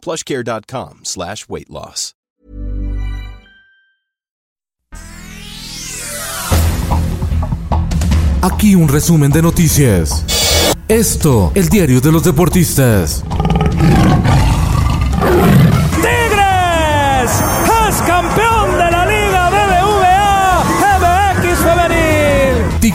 plushcare.com slash weight loss. Aquí un resumen de noticias. Esto, el diario de los deportistas.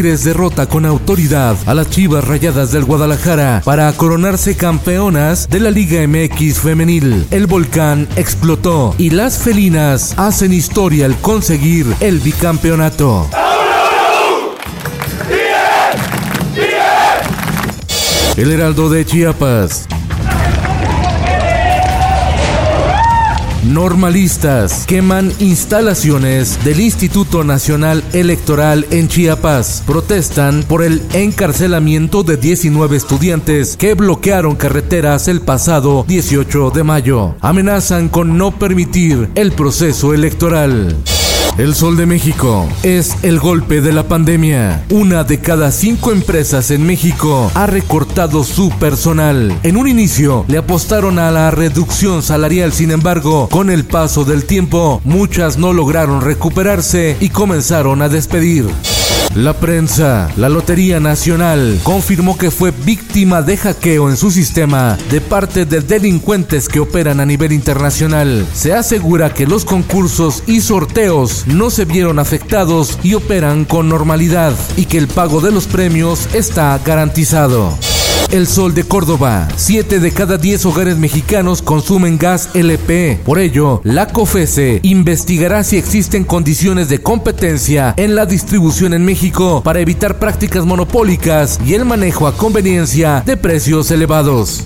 Tigres derrota con autoridad a las Chivas Rayadas del Guadalajara para coronarse campeonas de la Liga MX Femenil. El volcán explotó y las felinas hacen historia al conseguir el bicampeonato. El Heraldo de Chiapas. Normalistas queman instalaciones del Instituto Nacional Electoral en Chiapas. Protestan por el encarcelamiento de 19 estudiantes que bloquearon carreteras el pasado 18 de mayo. Amenazan con no permitir el proceso electoral. El Sol de México es el golpe de la pandemia. Una de cada cinco empresas en México ha recortado su personal. En un inicio le apostaron a la reducción salarial, sin embargo, con el paso del tiempo, muchas no lograron recuperarse y comenzaron a despedir. La prensa, la Lotería Nacional, confirmó que fue víctima de hackeo en su sistema de parte de delincuentes que operan a nivel internacional. Se asegura que los concursos y sorteos no se vieron afectados y operan con normalidad y que el pago de los premios está garantizado. El Sol de Córdoba. 7 de cada 10 hogares mexicanos consumen gas LP. Por ello, la COFESE investigará si existen condiciones de competencia en la distribución en México para evitar prácticas monopólicas y el manejo a conveniencia de precios elevados.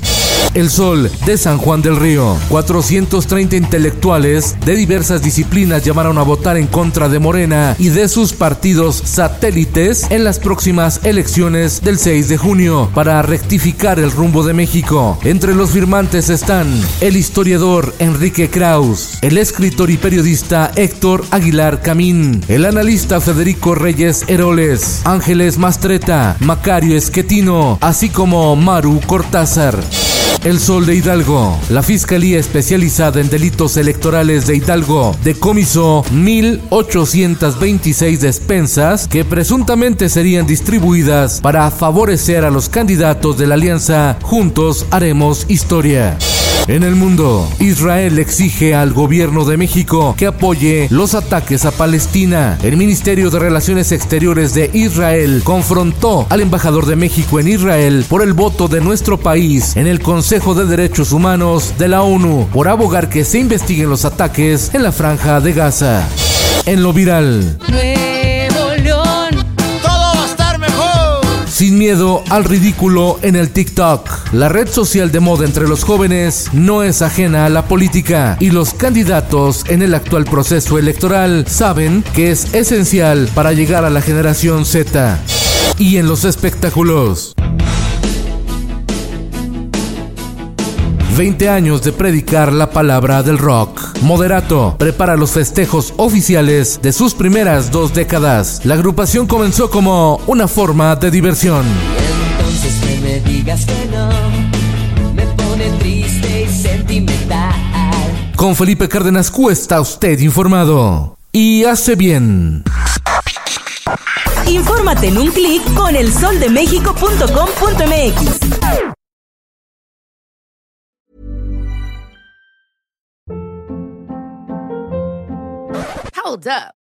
El Sol de San Juan del Río. 430 intelectuales de diversas disciplinas llamaron a votar en contra de Morena y de sus partidos satélites en las próximas elecciones del 6 de junio para rectificar el rumbo de México. Entre los firmantes están el historiador Enrique Kraus, el escritor y periodista Héctor Aguilar Camín, el analista Federico Reyes Heroles, Ángeles Mastreta, Macario Esquetino, así como Maru Cortázar. El Sol de Hidalgo. La Fiscalía Especializada en Delitos Electorales de Hidalgo decomisó 1.826 despensas que presuntamente serían distribuidas para favorecer a los candidatos de la alianza Juntos Haremos Historia. En el mundo, Israel exige al gobierno de México que apoye los ataques a Palestina. El Ministerio de Relaciones Exteriores de Israel confrontó al embajador de México en Israel por el voto de nuestro país en el Consejo de Derechos Humanos de la ONU por abogar que se investiguen los ataques en la franja de Gaza. En lo viral. Sin miedo al ridículo en el TikTok. La red social de moda entre los jóvenes no es ajena a la política y los candidatos en el actual proceso electoral saben que es esencial para llegar a la generación Z. Y en los espectáculos. 20 años de predicar la palabra del rock. Moderato prepara los festejos oficiales de sus primeras dos décadas. La agrupación comenzó como una forma de diversión. Digas que no, me pone triste y sentimental. Con Felipe Cárdenas Q está usted informado. Y hace bien. Infórmate en un clic con elsoldemexico.com.mx. Hold up.